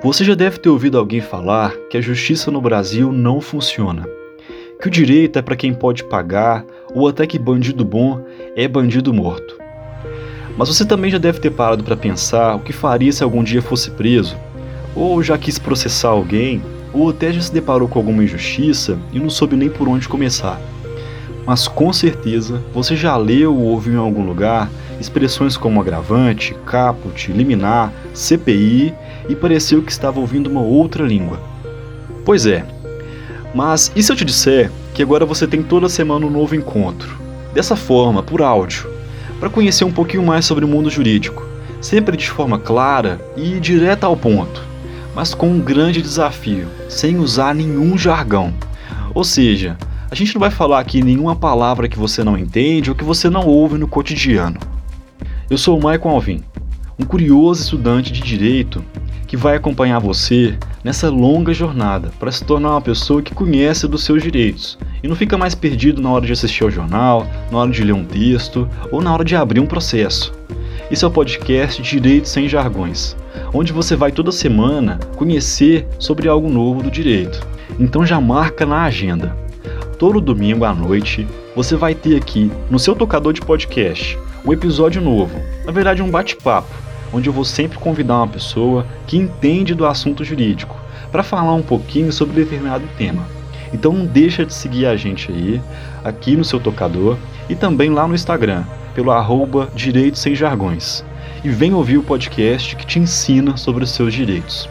Você já deve ter ouvido alguém falar que a justiça no Brasil não funciona. Que o direito é para quem pode pagar, ou até que bandido bom é bandido morto. Mas você também já deve ter parado para pensar o que faria se algum dia fosse preso, ou já quis processar alguém, ou até já se deparou com alguma injustiça e não soube nem por onde começar. Mas com certeza você já leu ou ouviu em algum lugar expressões como agravante, caput, liminar, CPI e pareceu que estava ouvindo uma outra língua. Pois é, mas e se eu te disser que agora você tem toda semana um novo encontro? Dessa forma, por áudio, para conhecer um pouquinho mais sobre o mundo jurídico, sempre de forma clara e direta ao ponto, mas com um grande desafio, sem usar nenhum jargão. Ou seja, a gente não vai falar aqui nenhuma palavra que você não entende ou que você não ouve no cotidiano. Eu sou o Michael Alvim, um curioso estudante de direito que vai acompanhar você nessa longa jornada para se tornar uma pessoa que conhece dos seus direitos e não fica mais perdido na hora de assistir ao jornal, na hora de ler um texto ou na hora de abrir um processo. Esse é o podcast Direito Sem Jargões, onde você vai toda semana conhecer sobre algo novo do direito. Então já marca na agenda. Todo domingo à noite você vai ter aqui no seu tocador de podcast um episódio novo, na verdade um bate-papo onde eu vou sempre convidar uma pessoa que entende do assunto jurídico para falar um pouquinho sobre determinado tema. Então não deixa de seguir a gente aí, aqui no seu tocador e também lá no Instagram, pelo arroba Direitos Sem Jargões. E vem ouvir o podcast que te ensina sobre os seus direitos.